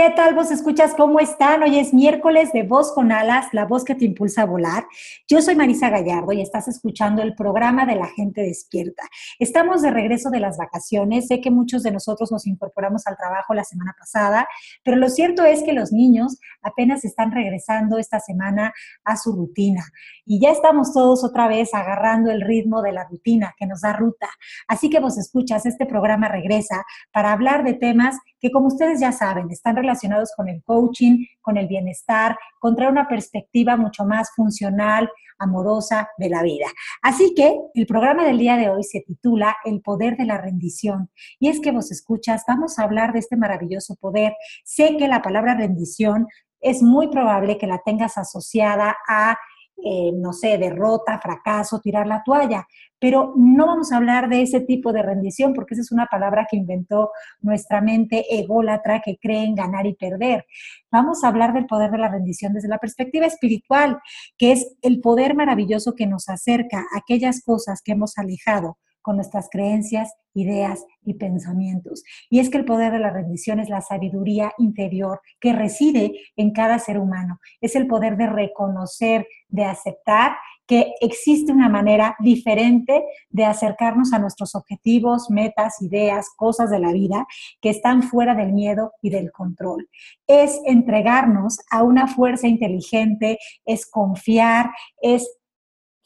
¿Qué tal vos escuchas? ¿Cómo están? Hoy es miércoles de Voz con Alas, la voz que te impulsa a volar. Yo soy Marisa Gallardo y estás escuchando el programa de la gente despierta. Estamos de regreso de las vacaciones. Sé que muchos de nosotros nos incorporamos al trabajo la semana pasada, pero lo cierto es que los niños apenas están regresando esta semana a su rutina y ya estamos todos otra vez agarrando el ritmo de la rutina que nos da ruta. Así que vos escuchas, este programa regresa para hablar de temas que como ustedes ya saben, están relacionados con el coaching, con el bienestar, con traer una perspectiva mucho más funcional, amorosa de la vida. Así que el programa del día de hoy se titula El poder de la rendición. Y es que vos escuchas, vamos a hablar de este maravilloso poder. Sé que la palabra rendición es muy probable que la tengas asociada a eh, no sé, derrota, fracaso, tirar la toalla. Pero no vamos a hablar de ese tipo de rendición porque esa es una palabra que inventó nuestra mente ególatra que cree en ganar y perder. Vamos a hablar del poder de la rendición desde la perspectiva espiritual, que es el poder maravilloso que nos acerca a aquellas cosas que hemos alejado con nuestras creencias, ideas y pensamientos. Y es que el poder de la rendición es la sabiduría interior que reside en cada ser humano. Es el poder de reconocer, de aceptar que existe una manera diferente de acercarnos a nuestros objetivos, metas, ideas, cosas de la vida que están fuera del miedo y del control. Es entregarnos a una fuerza inteligente, es confiar, es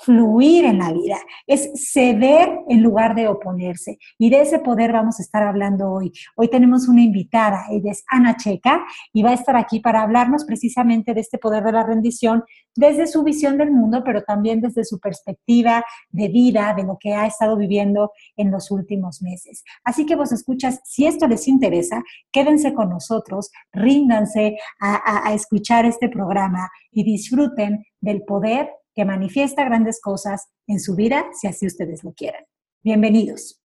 fluir en la vida, es ceder en lugar de oponerse. Y de ese poder vamos a estar hablando hoy. Hoy tenemos una invitada, ella es Ana Checa y va a estar aquí para hablarnos precisamente de este poder de la rendición desde su visión del mundo, pero también desde su perspectiva de vida, de lo que ha estado viviendo en los últimos meses. Así que vos escuchas, si esto les interesa, quédense con nosotros, ríndanse a, a escuchar este programa y disfruten del poder que manifiesta grandes cosas en su vida si así ustedes lo quieren. Bienvenidos.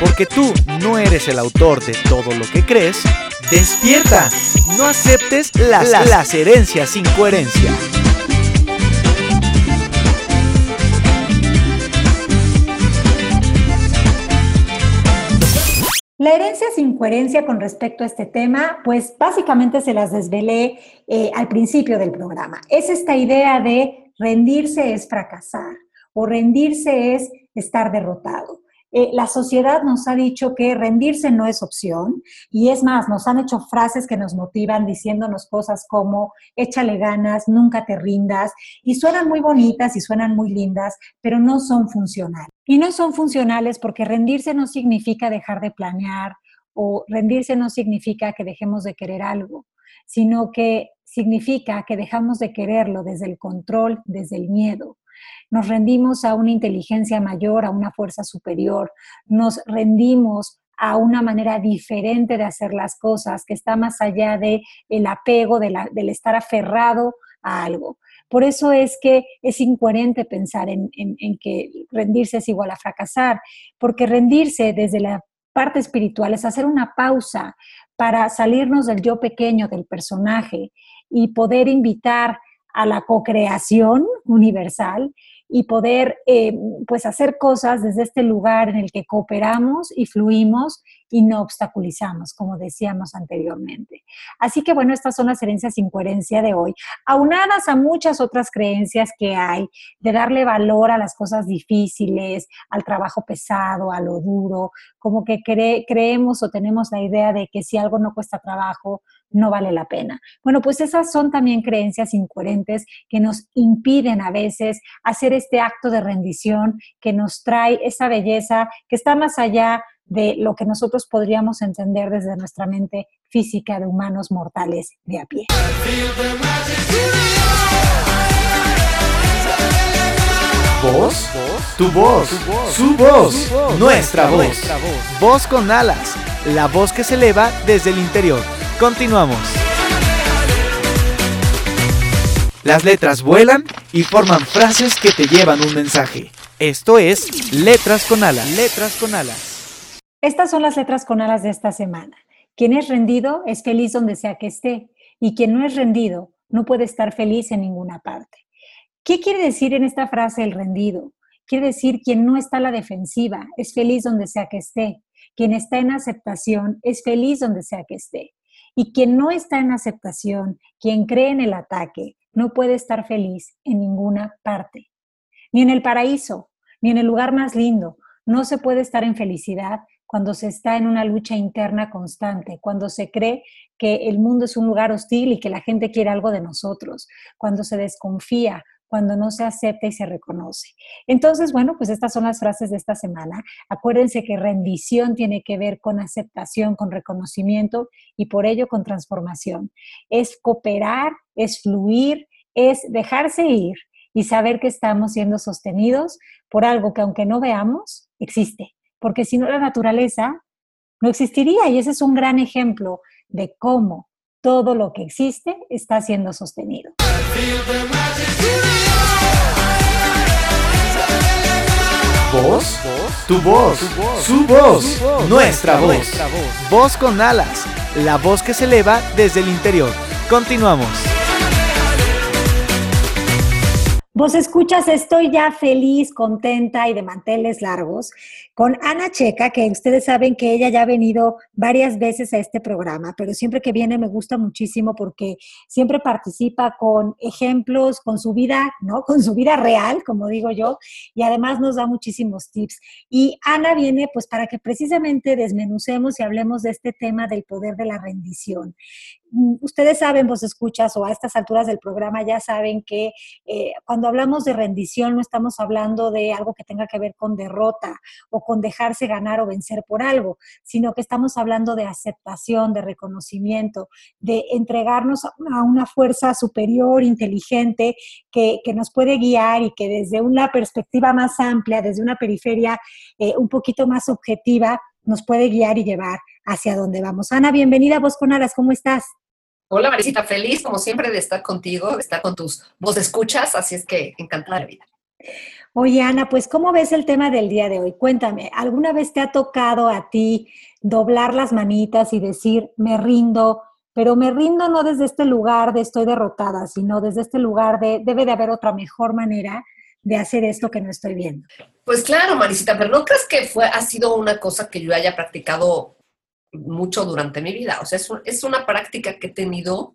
Porque tú no eres el autor de todo lo que crees, despierta. No aceptes las, las herencias sin coherencia. La herencia sin coherencia con respecto a este tema, pues básicamente se las desvelé eh, al principio del programa. Es esta idea de rendirse es fracasar o rendirse es estar derrotado. Eh, la sociedad nos ha dicho que rendirse no es opción y es más, nos han hecho frases que nos motivan diciéndonos cosas como échale ganas, nunca te rindas y suenan muy bonitas y suenan muy lindas, pero no son funcionales. Y no son funcionales porque rendirse no significa dejar de planear o rendirse no significa que dejemos de querer algo, sino que significa que dejamos de quererlo desde el control, desde el miedo. Nos rendimos a una inteligencia mayor, a una fuerza superior, nos rendimos a una manera diferente de hacer las cosas, que está más allá del el apego, del estar aferrado a algo. Por eso es que es incoherente pensar en, en que rendirse es igual a fracasar, porque rendirse desde la parte espiritual es hacer una pausa para salirnos del yo pequeño del personaje y poder invitar a la co-creación universal y poder eh, pues hacer cosas desde este lugar en el que cooperamos y fluimos y no obstaculizamos, como decíamos anteriormente. Así que bueno, estas son las herencias sin coherencia de hoy, aunadas a muchas otras creencias que hay de darle valor a las cosas difíciles, al trabajo pesado, a lo duro, como que creemos o tenemos la idea de que si algo no cuesta trabajo, no vale la pena. Bueno, pues esas son también creencias incoherentes que nos impiden a veces hacer este acto de rendición que nos trae esa belleza que está más allá de lo que nosotros podríamos entender desde nuestra mente física de humanos mortales de a pie. ¿Voz? Tu voz, su voz, nuestra voz. Voz con alas, la voz que se eleva desde el interior Continuamos. Las letras vuelan y forman frases que te llevan un mensaje. Esto es Letras con Alas. Letras con Alas. Estas son las letras con alas de esta semana. Quien es rendido es feliz donde sea que esté y quien no es rendido no puede estar feliz en ninguna parte. ¿Qué quiere decir en esta frase el rendido? Quiere decir quien no está a la defensiva es feliz donde sea que esté. Quien está en aceptación es feliz donde sea que esté. Y quien no está en aceptación, quien cree en el ataque, no puede estar feliz en ninguna parte. Ni en el paraíso, ni en el lugar más lindo. No se puede estar en felicidad cuando se está en una lucha interna constante, cuando se cree que el mundo es un lugar hostil y que la gente quiere algo de nosotros, cuando se desconfía, cuando no se acepta y se reconoce. Entonces, bueno, pues estas son las frases de esta semana. Acuérdense que rendición tiene que ver con aceptación, con reconocimiento y por ello con transformación. Es cooperar, es fluir, es dejarse ir y saber que estamos siendo sostenidos por algo que aunque no veamos, existe. Porque si no, la naturaleza no existiría y ese es un gran ejemplo de cómo todo lo que existe está siendo sostenido. ¿Voz? Tu voz, su voz, nuestra voz. Voz con alas, la voz que se eleva desde el interior. Continuamos. Vos escuchas, estoy ya feliz, contenta y de manteles largos con Ana Checa, que ustedes saben que ella ya ha venido varias veces a este programa, pero siempre que viene me gusta muchísimo porque siempre participa con ejemplos, con su vida, ¿no? Con su vida real, como digo yo, y además nos da muchísimos tips. Y Ana viene pues para que precisamente desmenucemos y hablemos de este tema del poder de la rendición. Mm, ustedes saben, vos escuchas, o a estas alturas del programa ya saben que eh, cuando hablamos de rendición no estamos hablando de algo que tenga que ver con derrota o con dejarse ganar o vencer por algo, sino que estamos hablando de aceptación, de reconocimiento, de entregarnos a una fuerza superior, inteligente, que, nos puede guiar y que desde una perspectiva más amplia, desde una periferia eh, un poquito más objetiva, nos puede guiar y llevar hacia donde vamos. Ana, bienvenida a Vos con Aras, ¿cómo estás? Hola Marisita, feliz como siempre de estar contigo, de estar con tus voz escuchas, así es que encantada de vida. Oye Ana, pues ¿cómo ves el tema del día de hoy? Cuéntame, ¿alguna vez te ha tocado a ti doblar las manitas y decir, me rindo, pero me rindo no desde este lugar de estoy derrotada, sino desde este lugar de debe de haber otra mejor manera de hacer esto que no estoy viendo? Pues claro, Marisita, pero ¿no crees que fue, ha sido una cosa que yo haya practicado mucho durante mi vida. O sea, es, una práctica que he tenido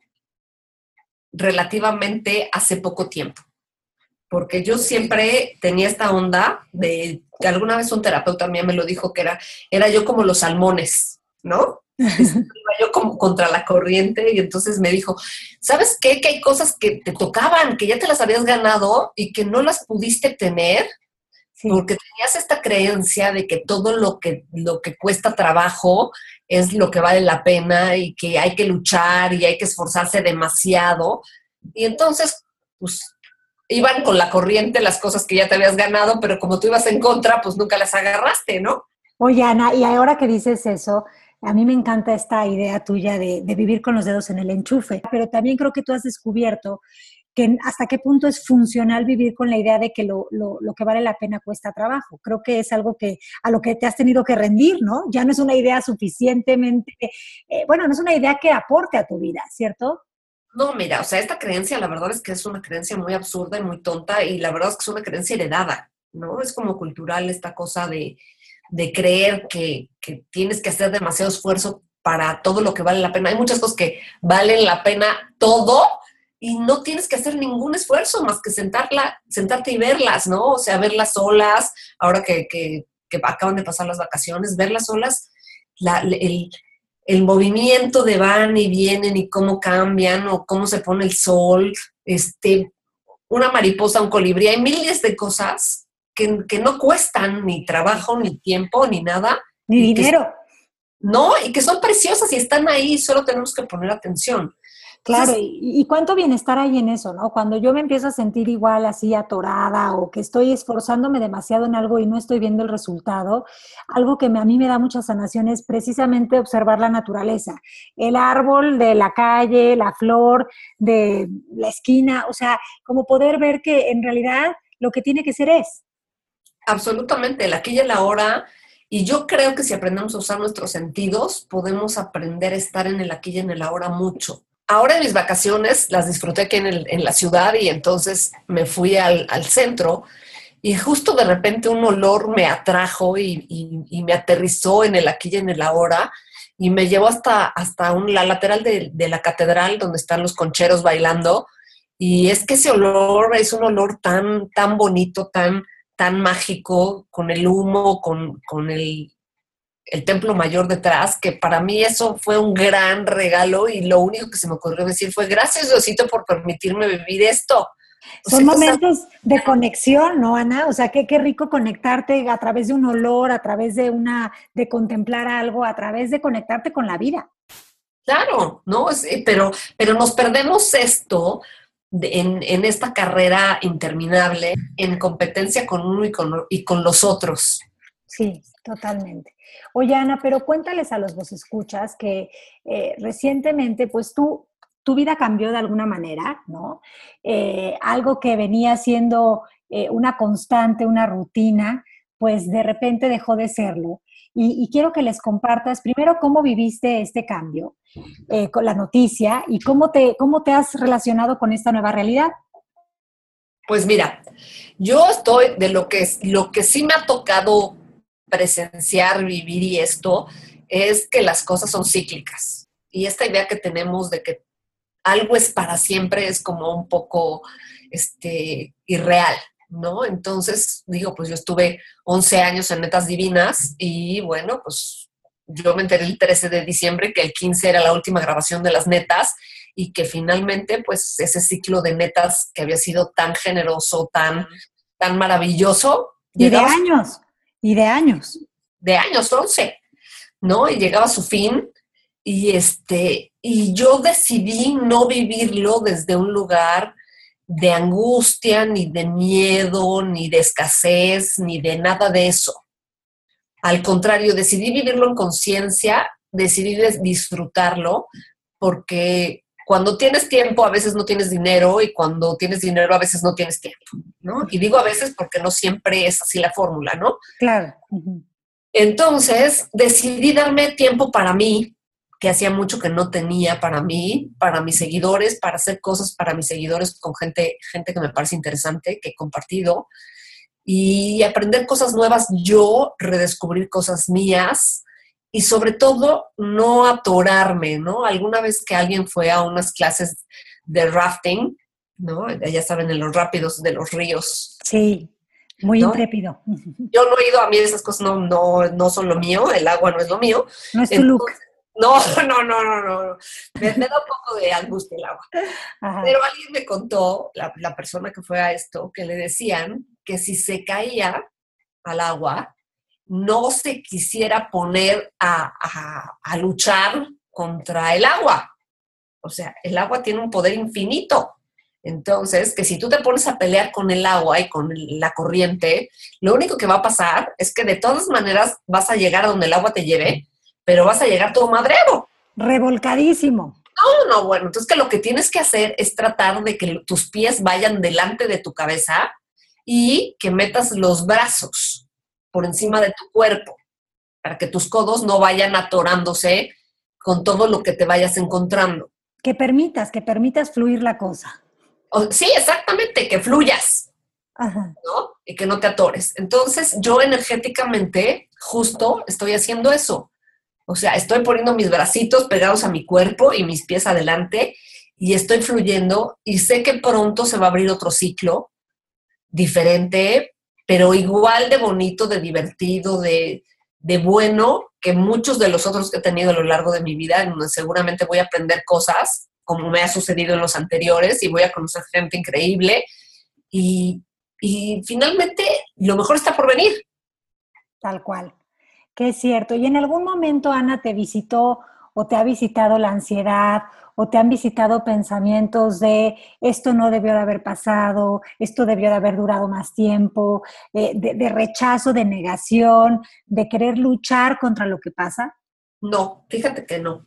relativamente hace poco tiempo. Porque yo siempre tenía esta onda de, que alguna vez un terapeuta mía me lo dijo, que era, era yo como los salmones, ¿no? Yo como contra la corriente y entonces me dijo, ¿sabes qué? Que hay cosas que te tocaban, que ya te las habías ganado y que no las pudiste tener porque tenías esta creencia de que todo lo que, lo que cuesta trabajo es lo que vale la pena y que hay que luchar y hay que esforzarse demasiado. Y entonces, pues, iban con la corriente las cosas que ya te habías ganado, pero como tú ibas en contra, pues nunca las agarraste, ¿no? Oye, Ana, y ahora que dices eso, a mí me encanta esta idea tuya de, de, vivir con los dedos en el enchufe, pero también creo que tú has descubierto que hasta qué punto es funcional vivir con la idea de que lo, que vale la pena cuesta trabajo. Creo que es algo que a lo que te has tenido que rendir, ¿no? Ya no es una idea suficientemente, eh, bueno, no es una idea que aporte a tu vida, ¿cierto? No, mira, o sea, esta creencia la verdad es que es una creencia muy absurda y muy tonta y la verdad es que es una creencia heredada, ¿no? Es como cultural esta cosa de, creer que, que tienes que hacer demasiado esfuerzo para todo lo que vale la pena. Hay muchas cosas que valen la pena todo, y no tienes que hacer ningún esfuerzo más que sentarla, sentarte y verlas, ¿no? O sea, verlas solas, ahora que, que, acaban de pasar las vacaciones, verlas solas, el, el, movimiento de van y vienen y cómo cambian o cómo se pone el sol, este, una mariposa, un colibrí, hay miles de cosas que, que no cuestan ni trabajo, ni tiempo, ni nada. Ni dinero. no, y que son preciosas y están ahí, solo tenemos que poner atención. Claro, y, cuánto bienestar hay en eso, ¿no? Cuando yo me empiezo a sentir igual así atorada o que estoy esforzándome demasiado en algo y no estoy viendo el resultado, algo que a mí me da mucha sanación es precisamente observar la naturaleza, el árbol de la calle, la flor de la esquina, o sea, como poder ver que en realidad lo que tiene que ser es. Absolutamente, la aquí y el ahora. Y yo creo que si aprendemos a usar nuestros sentidos, podemos aprender a estar en el aquí y en el ahora mucho ahora en mis vacaciones las disfruté aquí en, la ciudad y entonces me fui al, centro y justo de repente un olor me atrajo y, me aterrizó en el aquí y en el ahora y me llevó hasta, hasta la lateral de, la catedral donde están los concheros bailando. Y es que ese olor es un olor tan, tan bonito, tan, tan mágico, con el humo, con, con el, el templo mayor detrás, que para mí eso fue un gran regalo y lo único que se me ocurrió decir fue gracias Diosito por permitirme vivir esto. Son momentos de conexión, ¿no, Ana? O sea, qué, qué rico conectarte a través de un olor, a través de una, de contemplar algo, a través de conectarte con la vida. Claro, ¿no? Eh, pero, pero nos perdemos esto en, en, esta carrera interminable, en competencia con uno y con, y con los otros. Sí, totalmente. Oye, Ana, pero cuéntales a los vos escuchas que eh, recientemente, pues tú, tu vida cambió de alguna manera, ¿no? Eh, algo que venía siendo eh, una constante, una rutina, pues de repente dejó de serlo. Y, quiero que les compartas primero cómo viviste este cambio con la noticia y cómo te, cómo te has relacionado con esta nueva realidad. Pues mira, yo estoy de lo que, lo que sí me ha tocado presenciar, vivir y esto, es que las cosas son cíclicas. Y esta idea que tenemos de que algo es para siempre es como un poco este, irreal, ¿no? Entonces, digo, pues yo estuve 11 años en Netas Divinas y bueno, pues yo me enteré el 13 de diciembre que el 15 era la última grabación de las netas y que finalmente, pues ese ciclo de netas que había sido tan generoso, tan, tan maravilloso. Y de años. Y de años. De años, 11, ¿no? Y llegaba a su fin y este y yo decidí no vivirlo desde un lugar de angustia, ni de miedo, ni de escasez, ni de nada de eso. Al contrario, decidí vivirlo en conciencia, decidí disfrutarlo, porque cuando tienes tiempo a veces no tienes dinero y cuando tienes dinero a veces no tienes tiempo, ¿no? Y digo a veces porque no siempre es así la fórmula, ¿no? Claro. Entonces decidí darme tiempo para mí, que hacía mucho que no tenía para mí, para mis seguidores, para hacer cosas para mis seguidores con gente, gente que me parece interesante, que he compartido, y aprender cosas nuevas yo, redescubrir cosas mías, y sobre todo no atorarme, ¿no? Alguna vez que alguien fue a unas clases de rafting, ¿no? Ya saben, en los rápidos de los ríos. Sí, muy intrépido. Yo no he ido, a mí esas cosas no, no, no son lo mío, el agua no es lo mío. No es tu look. No, no, no, no, no. Me, da un poco de angustia el agua. Pero alguien me contó, la, la persona que fue a esto, que le decían que si se caía al agua, no se quisiera poner a, luchar contra el agua. O sea, el agua tiene un poder infinito. Entonces, que si tú te pones a pelear con el agua y con la corriente, lo único que va a pasar es que de todas maneras vas a llegar a donde el agua te lleve, pero vas a llegar todo madrero. Revolcadísimo. No, no, bueno, entonces que lo que tienes que hacer es tratar de que tus pies vayan delante de tu cabeza y que metas los brazos por encima de tu cuerpo, para que tus codos no vayan atorándose con todo lo que te vayas encontrando. Que permitas, que permitas fluir la cosa. sí, exactamente, que fluyas. ¿no? Y que no te atores. Entonces, yo energéticamente, justo, estoy haciendo eso. O sea, estoy poniendo mis bracitos pegados a mi cuerpo y mis pies adelante y estoy fluyendo y sé que pronto se va a abrir otro ciclo diferente, pero igual de bonito, de divertido, de, bueno que muchos de los otros que he tenido a lo largo de mi vida, en donde seguramente voy a aprender cosas, como me ha sucedido en los anteriores, y voy a conocer gente increíble. Y, y finalmente, lo mejor está por venir. Tal cual, que es cierto. Y en algún momento, Ana, te visitó o te ha visitado la ansiedad o te han visitado pensamientos de esto no debió de haber pasado, esto debió de haber durado más tiempo, eh, de, rechazo, de negación, de querer luchar contra lo que pasa? No, fíjate que no.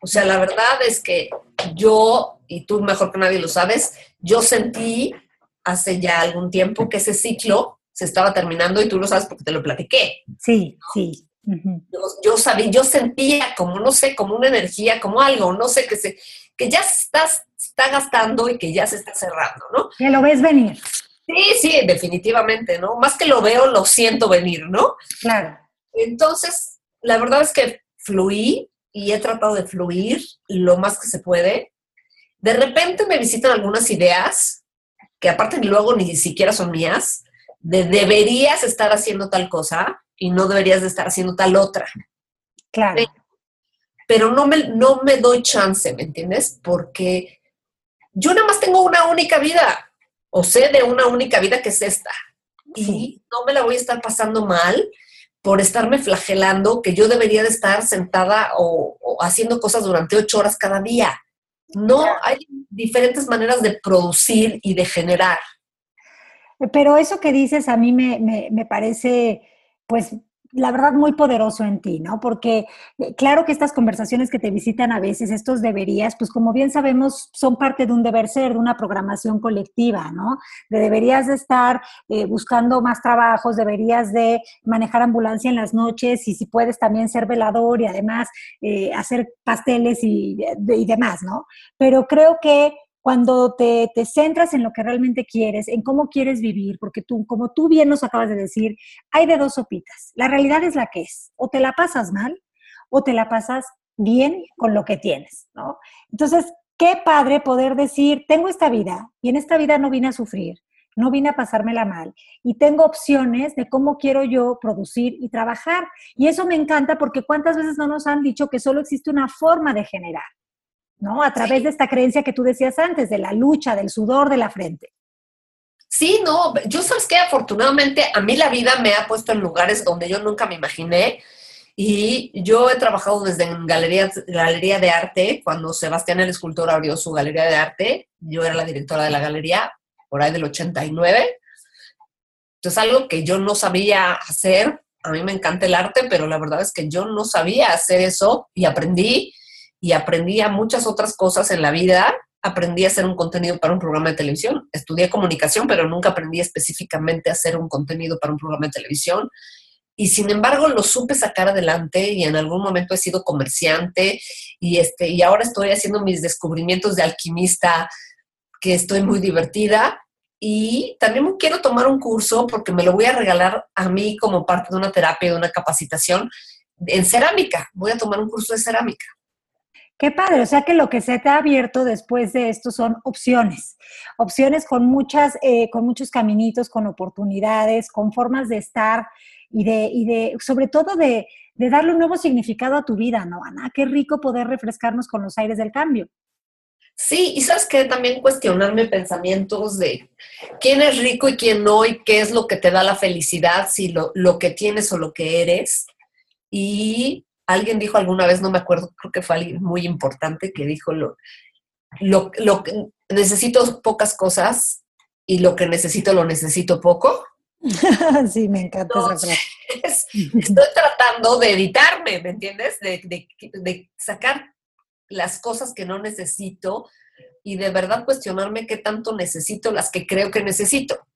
O sea, la verdad es que yo, y tú mejor que nadie lo sabes, yo sentí hace ya algún tiempo que ese ciclo se estaba terminando y tú lo sabes porque te lo platiqué. Sí, sí yo, sabía, yo sentía como, no sé, como una energía, como algo, no sé, que, se, que ya estás, está gastando y que ya se está cerrando, ¿no? Que lo ves venir. Sí, sí, definitivamente, ¿no? Más que lo veo, lo siento venir, ¿no? Claro. Entonces, la verdad es que fluí y he tratado de fluir lo más que se puede. De repente me visitan algunas ideas que aparte luego ni siquiera son mías, de deberías estar haciendo tal cosa, y no deberías de estar haciendo tal otra. Claro. Pero no me, no me doy chance, ¿me entiendes? Porque yo nada más tengo una única vida, o sé de una única vida que es esta. Y no me la voy a estar pasando mal por estarme flagelando que yo debería de estar sentada o, haciendo cosas durante ocho horas cada día. No, hay diferentes maneras de producir y de generar. Pero eso que dices a mí me, me, me parece pues la verdad muy poderoso en ti, ¿no? Porque eh, claro que estas conversaciones que te visitan a veces, estos deberías, pues como bien sabemos, son parte de un deber ser, de una programación colectiva, ¿no? De deberías de estar eh, buscando más trabajos, deberías de manejar ambulancia en las noches y si puedes también ser velador y además eh, hacer pasteles y, y demás, ¿no? Pero creo que cuando te, centras en lo que realmente quieres, en cómo quieres vivir, porque tú, como tú bien nos acabas de decir, hay de dos sopitas. La realidad es la que es. O te la pasas mal o te la pasas bien con lo que tienes, ¿no? Entonces, qué padre poder decir, tengo esta vida y en esta vida no vine a sufrir, no vine a pasármela mal y tengo opciones de cómo quiero yo producir y trabajar. Y eso me encanta porque cuántas veces no nos han dicho que solo existe una forma de generar. ¿No? A través de esta creencia que tú decías antes, de la lucha, del sudor de la frente. Sí, no, yo sabes que afortunadamente a mí la vida me ha puesto en lugares donde yo nunca me imaginé y yo he trabajado desde en galería, galería de arte, cuando Sebastián el escultor abrió su galería de arte, yo era la directora de la galería por ahí del 89. Entonces algo que yo no sabía hacer, a mí me encanta el arte, pero la verdad es que yo no sabía hacer eso y aprendí y aprendí a muchas otras cosas en la vida. Aprendí a hacer un contenido para un programa de televisión. Estudié comunicación, pero nunca aprendí específicamente a hacer un contenido para un programa de televisión. Y sin embargo lo supe sacar adelante y en algún momento he sido comerciante y, este, y ahora estoy haciendo mis descubrimientos de alquimista, que estoy muy divertida. Y también quiero tomar un curso porque me lo voy a regalar a mí como parte de una terapia, de una capacitación en cerámica. Voy a tomar un curso de cerámica. Qué padre, o sea que lo que se te ha abierto después de esto son opciones, opciones con muchas, eh, con muchos caminitos, con oportunidades, con formas de estar y de, y de sobre todo de, de darle un nuevo significado a tu vida, ¿no, Ana? Qué rico poder refrescarnos con los aires del cambio. Sí, y sabes que también cuestionarme pensamientos de quién es rico y quién no, y qué es lo que te da la felicidad, si lo, lo que tienes o lo que eres. Y alguien dijo alguna vez, no me acuerdo, creo que fue alguien muy importante que dijo lo, lo, lo que necesito pocas cosas y lo que necesito lo necesito poco. sí, me encanta esa frase. Estoy tratando de editarme, ¿me entiendes? De, de, de, sacar las cosas que no necesito y de verdad cuestionarme qué tanto necesito las que creo que necesito.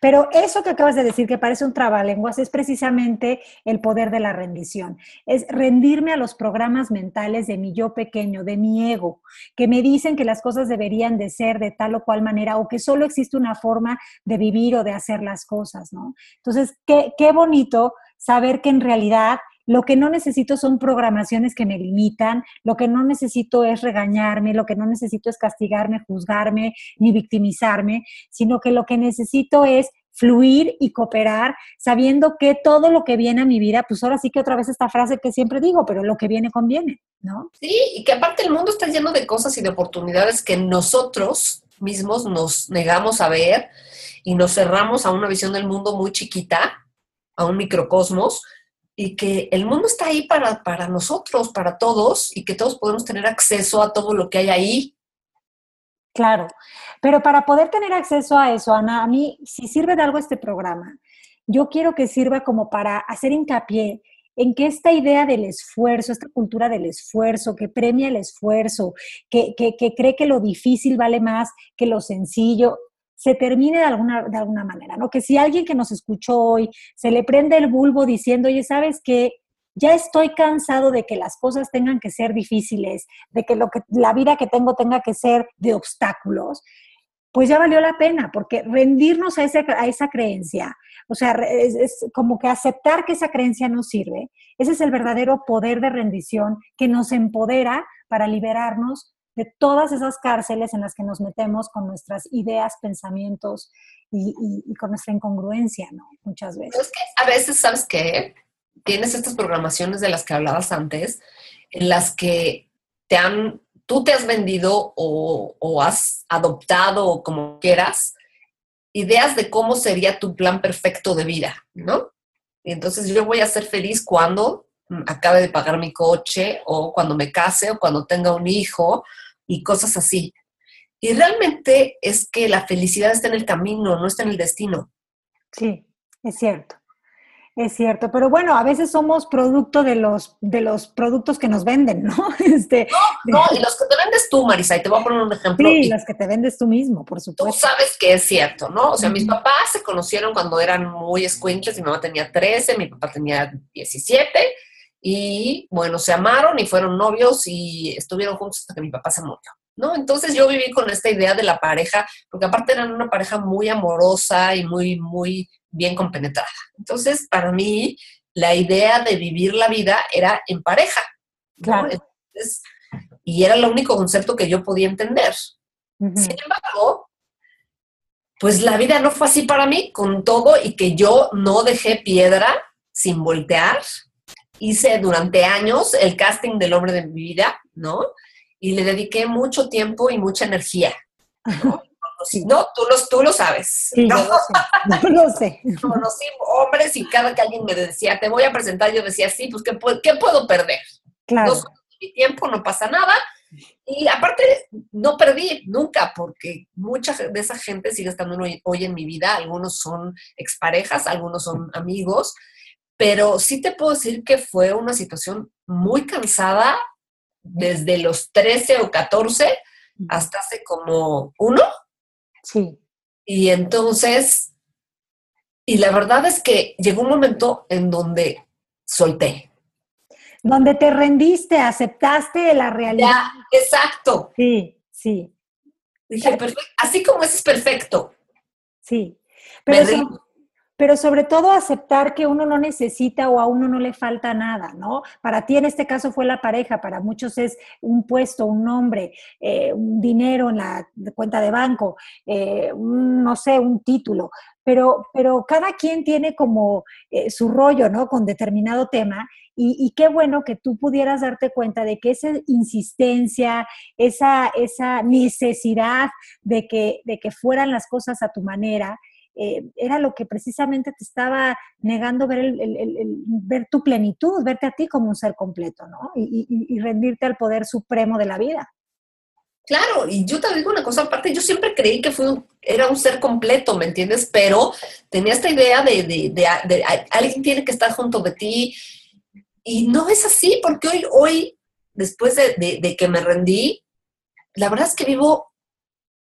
Pero eso que acabas de decir, que parece un trabalenguas, es precisamente el poder de la rendición. Es rendirme a los programas mentales de mi yo pequeño, de mi ego, que me dicen que las cosas deberían de ser de tal o cual manera o que solo existe una forma de vivir o de hacer las cosas, ¿no? Entonces, qué, qué bonito saber que en realidad lo que no necesito son programaciones que me limitan, lo que no necesito es regañarme, lo que no necesito es castigarme, juzgarme, ni victimizarme, sino que lo que necesito es fluir y cooperar, sabiendo que todo lo que viene a mi vida, pues ahora sí que otra vez esta frase que siempre digo, pero lo que viene conviene, ¿no? Sí, y que aparte el mundo está lleno de cosas y de oportunidades que nosotros mismos nos negamos a ver y nos cerramos a una visión del mundo muy chiquita, a un microcosmos, y que el mundo está ahí para, para nosotros, para todos, y que todos podemos tener acceso a todo lo que hay ahí. Claro, pero para poder tener acceso a eso, Ana, a mí, si sirve de algo este programa, yo quiero que sirva como para hacer hincapié en que esta idea del esfuerzo, esta cultura del esfuerzo, que premia el esfuerzo, que, que, que cree que lo difícil vale más que lo sencillo, se termine de alguna, de alguna manera, ¿no? Que si alguien que nos escuchó hoy se le prende el bulbo diciendo, oye, ¿sabes qué? Ya estoy cansado de que las cosas tengan que ser difíciles, de que, lo que la vida que tengo tenga que ser de obstáculos, pues ya valió la pena, porque rendirnos a, esa creencia, o sea, es, es, como que aceptar que esa creencia no sirve, ese es el verdadero poder de rendición que nos empodera para liberarnos de todas esas cárceles en las que nos metemos con nuestras ideas, pensamientos y, y, y con nuestra incongruencia, ¿no? Muchas veces. Es que a veces, ¿sabes qué? Tienes estas programaciones de las que hablabas antes, en las que te han, tú te has vendido o, o has adoptado o como quieras, ideas de cómo sería tu plan perfecto de vida, ¿no? Y entonces yo voy a ser feliz cuando acabe de pagar mi coche o cuando me case o cuando tenga un hijo y cosas así. Y realmente es que la felicidad está en el camino, no está en el destino. Sí, es cierto. Es cierto, pero bueno, a veces somos producto de los, de los productos que nos venden, ¿no? Este, no, no, y los que te vendes tú, Marisa, y te voy a poner un ejemplo. Sí, los que te vendes tú mismo, por supuesto. Tú sabes que es cierto, ¿no? O sea, uh -huh. mis papás se conocieron cuando eran muy escuinches, mi mamá tenía 13, mi papá tenía 17, y bueno, se amaron y fueron novios y estuvieron juntos hasta que mi papá se murió. ¿No? Entonces yo viví con esta idea de la pareja, porque aparte eran una pareja muy amorosa y muy, muy bien compenetrada. Entonces, para mí, la idea de vivir la vida era en pareja. Claro. y era el único concepto que yo podía entender. Uh -huh. Sin embargo, pues la vida no fue así para mí, con todo y que yo no dejé piedra sin voltear. Hice durante años el casting del hombre de mi vida, ¿no? y le dediqué mucho tiempo y mucha energía. ¿no? Sí. No, tú, lo, tú lo sabes. Sí, ¿no? lo sé. No lo sé. Conocí hombres y cada que alguien me decía, te voy a presentar, yo decía, sí, pues, ¿qué, qué puedo perder? Claro. No mi tiempo, no pasa nada. Y aparte, no perdí nunca, porque mucha de esa gente sigue estando hoy, hoy en mi vida. Algunos son exparejas, algunos son amigos. Pero sí te puedo decir que fue una situación muy cansada desde los 13 o 14 hasta hace como uno. Sí. Y entonces, y la verdad es que llegó un momento en donde solté. Donde te rendiste, aceptaste la realidad. Ya, exacto. Sí, sí. Dije, perfecto. así como es, es perfecto. Sí. Pero pero sobre todo aceptar que uno no necesita o a uno no le falta nada, ¿no? Para ti en este caso fue la pareja, para muchos es un puesto, un nombre, eh, un dinero en la cuenta de banco, eh, un, no sé, un título, pero, pero cada quien tiene como eh, su rollo, ¿no? Con determinado tema y, y, qué bueno que tú pudieras darte cuenta de que esa insistencia, esa, esa necesidad de que, de que fueran las cosas a tu manera, eh, era lo que precisamente te estaba negando ver, el, el, el, ver tu plenitud, verte a ti como un ser completo, ¿no? Y, y, y, rendirte al poder supremo de la vida. Claro, y yo te digo una cosa aparte, yo siempre creí que fue un, era un ser completo, ¿me entiendes? Pero tenía esta idea de, de, de, de, alguien tiene que estar junto de ti, y no es así, porque hoy, hoy después de que me rendí, la verdad es que vivo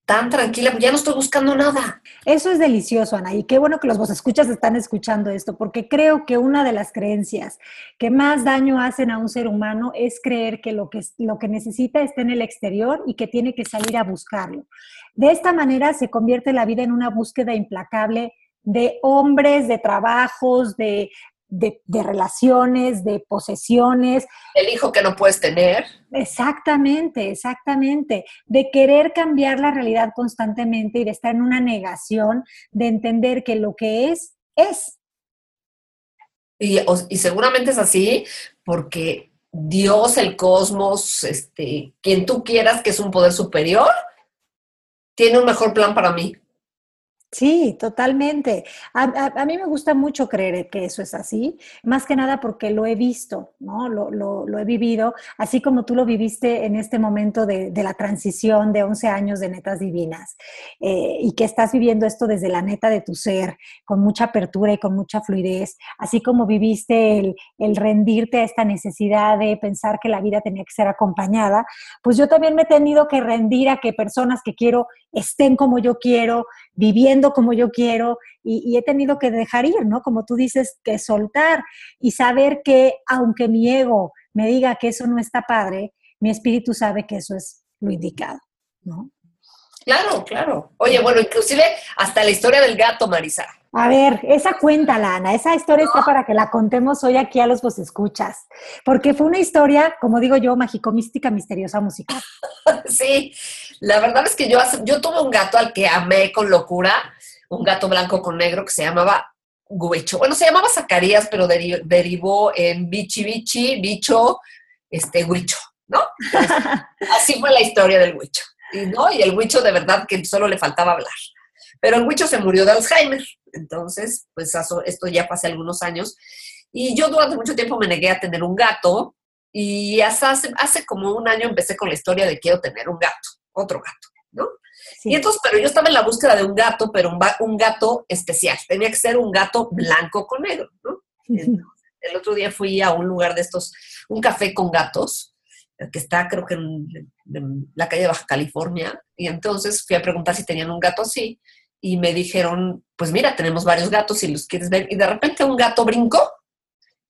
tan tranquila, ya no estoy buscando nada. Eso es delicioso, Ana, y qué bueno que los vos escuchas están escuchando esto, porque creo que una de las creencias que más daño hacen a un ser humano es creer que lo que, lo que necesita está en el exterior y que tiene que salir a buscarlo. De esta manera se convierte la vida en una búsqueda implacable de hombres, de trabajos, de, de, de, relaciones, de posesiones. El hijo que no puedes tener. Exactamente, exactamente. De querer cambiar la realidad constantemente y de estar en una negación, de entender que lo que es, es. Y, y seguramente es así porque Dios, el cosmos, este, quien tú quieras que es un poder superior, tiene un mejor plan para mí. Sí, totalmente. A, mí me gusta mucho creer que eso es así, más que nada porque lo he visto, ¿no? Lo, he vivido, así como tú lo viviste en este momento de, de la transición de 11 años de netas divinas, eh, y que estás viviendo esto desde la neta de tu ser, con mucha apertura y con mucha fluidez, así como viviste el, el rendirte a esta necesidad de pensar que la vida tenía que ser acompañada, pues yo también me he tenido que rendir a que personas que quiero estén como yo quiero, viviendo como yo quiero y, he tenido que dejar ir, ¿no? Como tú dices, que soltar y saber que aunque mi ego me diga que eso no está padre, mi espíritu sabe que eso es lo indicado, ¿no? Claro, claro. Oye, bueno, inclusive hasta la historia del gato, Marisa. A ver, esa cuenta, Lana, esa historia está para que la contemos hoy aquí a los vos escuchas, porque fue una historia, como digo yo, mágico, mística, misteriosa, musical. sí, la verdad es que yo, yo tuve un gato al que amé con locura, un gato blanco con negro que se llamaba Guicho. Bueno, se llamaba Zacarías, pero derivó en Bichi Bichi, Bicho, este, Huicho, ¿no? así fue la historia del Huicho. Y, ¿no? y el Huicho de verdad que solo le faltaba hablar. Pero el Huicho se murió de Alzheimer. Entonces, pues esto ya pasé algunos años. Y yo durante mucho tiempo me negué a tener un gato. Y hace, hace como un año empecé con la historia de quiero tener un gato, otro gato, ¿no? Y entonces, pero yo estaba en la búsqueda de un gato, pero un, un, gato especial. Tenía que ser un gato blanco con negro, ¿no? el otro día fui a un lugar de estos, un café con gatos, que está creo que en, en, la calle de Baja California, y entonces fui a preguntar si tenían un gato así, y me dijeron, pues mira, tenemos varios gatos si los quieres ver, y de repente un gato brincó,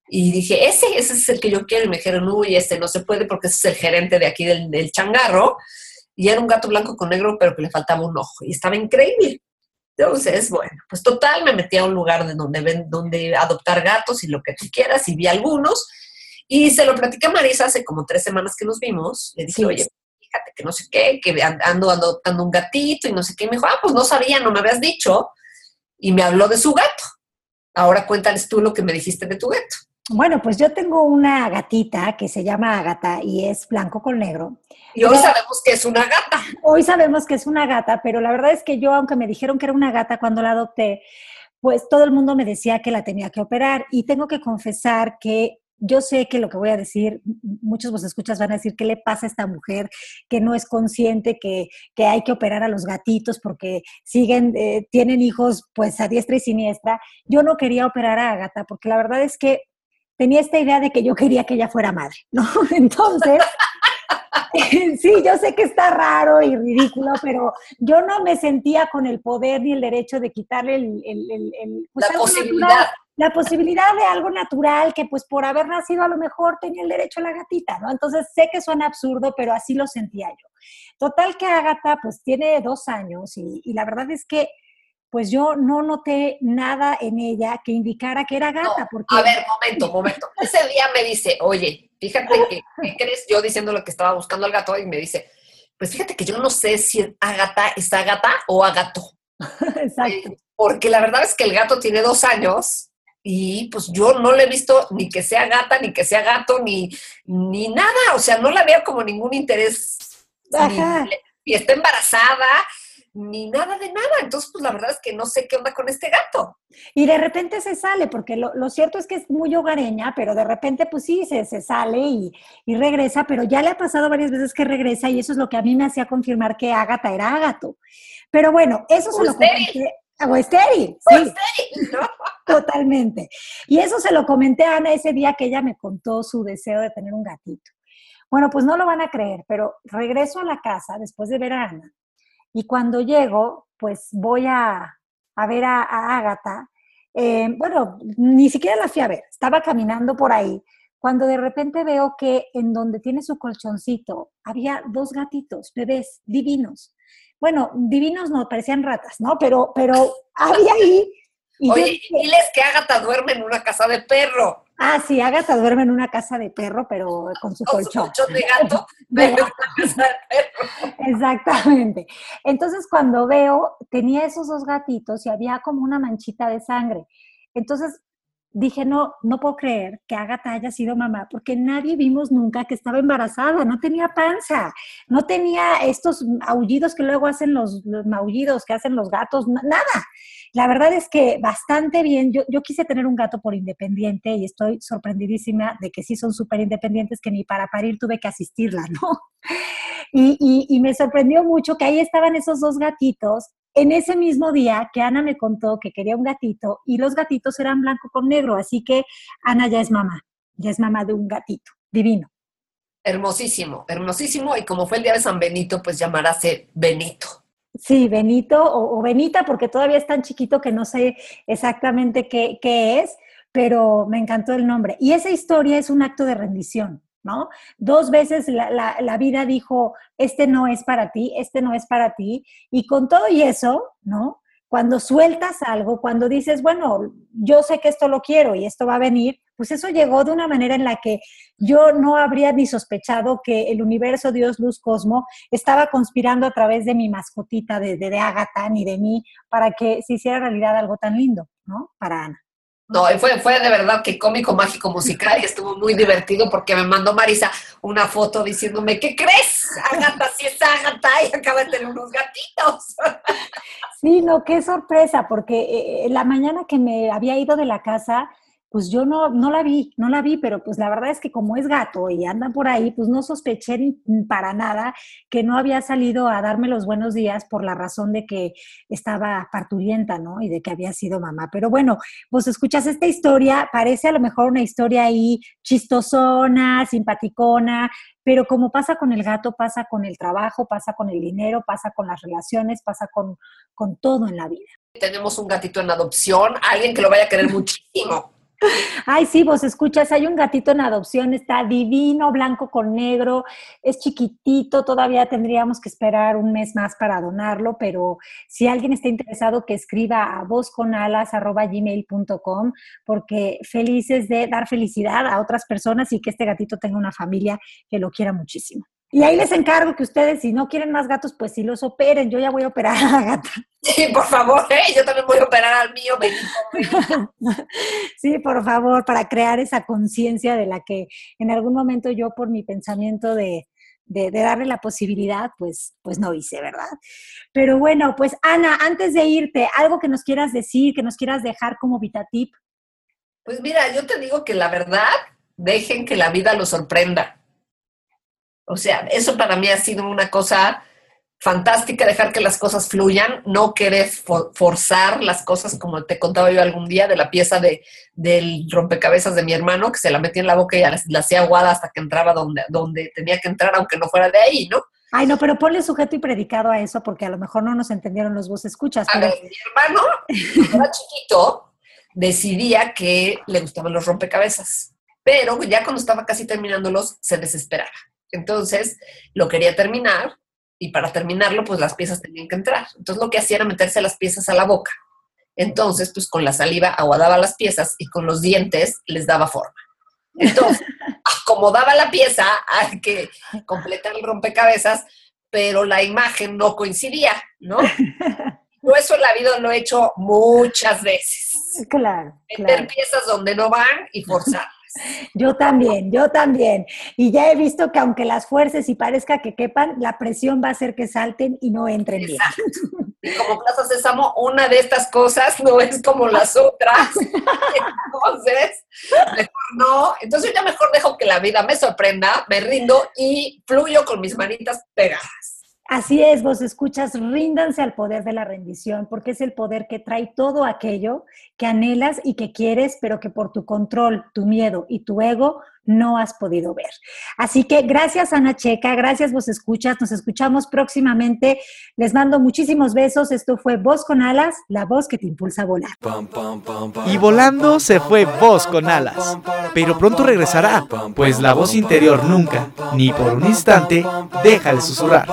y dije, ese, ese es el que yo quiero, y me dijeron, uy, este no se puede porque ese es el gerente de aquí del, del changarro, y era un gato blanco con negro, pero que le faltaba un ojo. Y estaba increíble. Entonces, bueno, pues total, me metí a un lugar de donde, ven, donde adoptar gatos y lo que tú quieras y vi algunos y se lo platicé a Marisa hace como tres semanas que nos vimos. Le dije, oye, fíjate que no sé qué, que ando adoptando un gatito y no sé qué. Y me dijo, ah, pues no sabía, no me habías dicho. Y me habló de su gato. Ahora cuéntales tú lo que me dijiste de tu gato. Bueno, pues yo tengo una gatita que se llama Agata y es blanco con negro. Y hoy sabemos que es una gata. Hoy sabemos que es una gata, pero la verdad es que yo, aunque me dijeron que era una gata cuando la adopté, pues todo el mundo me decía que la tenía que operar y tengo que confesar que yo sé que lo que voy a decir, muchos vos escuchas van a decir, ¿qué le pasa a esta mujer que no es consciente que, que hay que operar a los gatitos porque siguen, eh, tienen hijos pues a diestra y siniestra? Yo no quería operar a Agata porque la verdad es que tenía esta idea de que yo quería que ella fuera madre, ¿no? Entonces, sí, yo sé que está raro y ridículo, pero yo no me sentía con el poder ni el derecho de quitarle el, pues, la posibilidad. La posibilidad de algo natural que pues por haber nacido a lo mejor tenía el derecho a la gatita, ¿no? Entonces sé que suena absurdo, pero así lo sentía yo. Total que Agatha pues tiene dos años y, y la verdad es que pues yo no noté nada en ella que indicara que era gata. porque... A ver, momento, momento. Ese día me dice, oye, fíjate que, ¿qué crees? Yo diciendo lo que estaba buscando al gato y me dice, pues fíjate que yo no sé si Agata es Agata o Agato. Exacto. Porque la verdad es que el gato tiene dos años y pues yo no le he visto ni que sea gata, ni que sea gato, ni, ni nada. O sea, no la veo como ningún interés. y está embarazada ni nada de nada. Entonces, pues la verdad es que no sé qué onda con este gato. Y de repente se sale, porque lo, cierto es que es muy hogareña, pero de repente, pues sí, se, se sale y, regresa, pero ya le ha pasado varias veces que regresa y eso es lo que a mí me hacía confirmar que Ágata era Ágato. Pero bueno, eso se lo comenté. O estéril, sí. Totalmente. Y eso se lo comenté a Ana ese día que ella me contó su deseo de tener un gatito. Bueno, pues no lo van a creer, pero regreso a la casa después de ver a Ana y cuando llego, pues voy a, ver a, a Ágata. Eh, bueno, ni siquiera la fui a ver, estaba caminando por ahí, cuando de repente veo que en donde tiene su colchoncito había dos gatitos, bebés divinos. Bueno, divinos no, parecían ratas, ¿no? Pero, pero había ahí Oye, diles que Agatha duerme en una casa de perro. Ah, sí, Agatha duerme en una casa de perro, pero con su colchón. Su colchón de gato, pero en una casa de perro. Exactamente. Entonces, cuando veo, tenía esos dos gatitos y había como una manchita de sangre. Entonces, dije, no, no puedo creer que Agatha haya sido mamá, porque nadie vimos nunca que estaba embarazada, no tenía panza, no tenía estos aullidos que luego hacen los, maullidos que hacen los gatos, nada. La verdad es que bastante bien. Yo, yo quise tener un gato por independiente y estoy sorprendidísima de que sí son súper independientes, que ni para parir tuve que asistirla, ¿no? Y, y, me sorprendió mucho que ahí estaban esos dos gatitos en ese mismo día que Ana me contó que quería un gatito y los gatitos eran blanco con negro, así que Ana ya es mamá, ya es mamá de un gatito, divino. Hermosísimo, hermosísimo y como fue el día de San Benito, pues llamarase Benito. Sí, Benito o, Benita, porque todavía es tan chiquito que no sé exactamente qué, qué es, pero me encantó el nombre. Y esa historia es un acto de rendición. ¿No? Dos veces la, vida dijo, este no es para ti, este no es para ti, y con todo y eso, ¿no? Cuando sueltas algo, cuando dices, bueno, yo sé que esto lo quiero y esto va a venir, pues eso llegó de una manera en la que yo no habría ni sospechado que el universo, Dios, Luz, Cosmo, estaba conspirando a través de mi mascotita, de, de, de Agatha, ni de mí, para que se hiciera realidad algo tan lindo, ¿no? Para Ana. No, fue, fue de verdad que cómico, mágico, musical y estuvo muy divertido porque me mandó Marisa una foto diciéndome, ¿qué crees? Agata, si es Agata y acaba de tener unos gatitos. Sí, no, qué sorpresa, porque eh, la mañana que me había ido de la casa, pues yo no, no la vi, no la vi, pero pues la verdad es que como es gato y anda por ahí, pues no sospeché para nada que no había salido a darme los buenos días por la razón de que estaba parturienta, ¿no? Y de que había sido mamá. Pero bueno, pues escuchas esta historia, parece a lo mejor una historia ahí chistosona, simpaticona, pero como pasa con el gato, pasa con el trabajo, pasa con el dinero, pasa con las relaciones, pasa con, con todo en la vida. Tenemos un gatito en adopción, alguien que lo vaya a querer muchísimo. Ay, sí, vos escuchas, hay un gatito en adopción, está divino, blanco con negro, es chiquitito, todavía tendríamos que esperar un mes más para donarlo, pero si alguien está interesado, que escriba a vozconalas.gmail.com, porque felices de dar felicidad a otras personas y que este gatito tenga una familia que lo quiera muchísimo. Y ahí les encargo que ustedes, si no quieren más gatos, pues sí los operen. Yo ya voy a operar a la gata. Sí, por favor, ¿eh? yo también voy a operar al mío, Sí, por favor, para crear esa conciencia de la que en algún momento yo, por mi pensamiento de, de, darle la posibilidad, pues, pues no hice, ¿verdad? Pero bueno, pues Ana, antes de irte, algo que nos quieras decir, que nos quieras dejar como VitaTip. Pues mira, yo te digo que la verdad, dejen que la vida los sorprenda o sea, eso para mí ha sido una cosa fantástica, dejar que las cosas fluyan, no querer forzar las cosas, como te contaba yo algún día, de la pieza de, del rompecabezas de mi hermano, que se la metía en la boca y la, hacía aguada hasta que entraba donde, donde tenía que entrar, aunque no fuera de ahí, ¿no? Ay, no, pero ponle sujeto y predicado a eso, porque a lo mejor no nos entendieron los vos escuchas. A ver, mi hermano, cuando era chiquito, decidía que le gustaban los rompecabezas, pero ya cuando estaba casi terminándolos, se desesperaba. Entonces, lo quería terminar y para terminarlo, pues las piezas tenían que entrar. Entonces, lo que hacía era meterse las piezas a la boca. Entonces, pues con la saliva aguadaba las piezas y con los dientes les daba forma. Entonces, acomodaba la pieza al que completar el rompecabezas, pero la imagen no coincidía, ¿no? Yo eso en la vida lo he hecho muchas veces. Claro. Meter piezas donde no van y forzar. Yo también, yo también. Y ya he visto que aunque las fuerces y parezca que quepan, la presión va a hacer que salten y no entren bien. Y como Plaza Sésamo, una de estas cosas no es como las otras. Entonces, mejor no. Entonces yo ya mejor dejo que la vida me sorprenda, me rindo y fluyo con mis manitas pegadas. Así es, vos escuchas, ríndanse al poder de la rendición, porque es el poder que trae todo aquello que anhelas y que quieres, pero que por tu control, tu miedo y tu ego no has podido ver. Así que gracias Ana Checa, gracias vos escuchas, nos escuchamos próximamente. Les mando muchísimos besos. Esto fue Voz con Alas, la voz que te impulsa a volar. Y volando se fue Voz con Alas, pero pronto regresará, pues la voz interior nunca, ni por un instante, deja de susurrar.